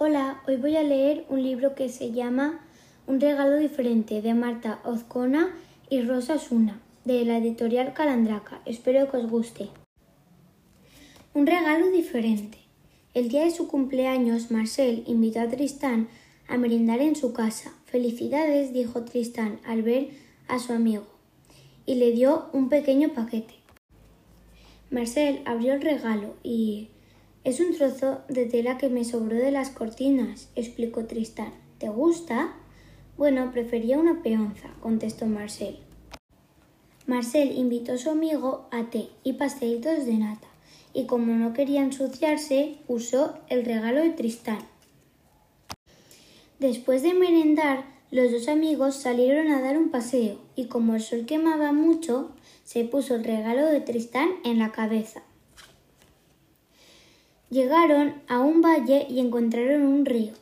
Hola, hoy voy a leer un libro que se llama Un regalo diferente de Marta Ozcona y Rosa Suna, de la editorial Calandraca. Espero que os guste. Un regalo diferente. El día de su cumpleaños, Marcel invitó a Tristán a merendar en su casa. Felicidades, dijo Tristán al ver a su amigo, y le dio un pequeño paquete. Marcel abrió el regalo y es un trozo de tela que me sobró de las cortinas, explicó Tristán. ¿Te gusta? Bueno, prefería una peonza, contestó Marcel. Marcel invitó a su amigo a té y pastelitos de nata, y como no quería ensuciarse, usó el regalo de Tristán. Después de merendar, los dos amigos salieron a dar un paseo, y como el sol quemaba mucho, se puso el regalo de Tristán en la cabeza. Llegaron a un valle y encontraron un río.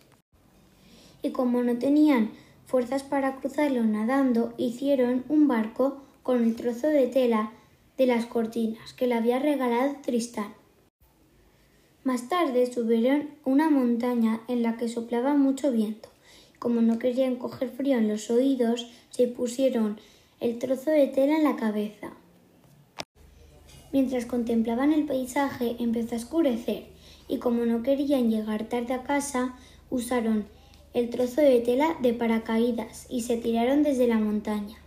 Y como no tenían fuerzas para cruzarlo nadando, hicieron un barco con el trozo de tela de las cortinas que le había regalado Tristán. Más tarde subieron una montaña en la que soplaba mucho viento. Como no querían coger frío en los oídos, se pusieron el trozo de tela en la cabeza. Mientras contemplaban el paisaje empezó a oscurecer y como no querían llegar tarde a casa, usaron el trozo de tela de paracaídas y se tiraron desde la montaña.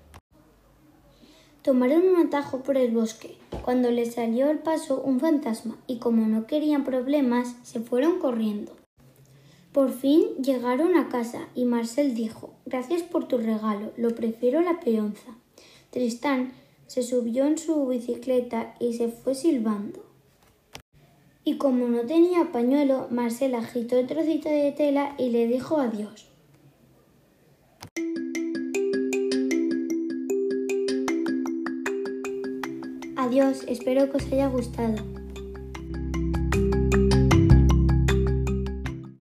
Tomaron un atajo por el bosque, cuando les salió al paso un fantasma, y como no querían problemas, se fueron corriendo. Por fin llegaron a casa y Marcel dijo Gracias por tu regalo, lo prefiero la peonza. Tristán se subió en su bicicleta y se fue silbando. Y como no tenía pañuelo, Marcel agitó el trocito de tela y le dijo adiós. Adiós, espero que os haya gustado.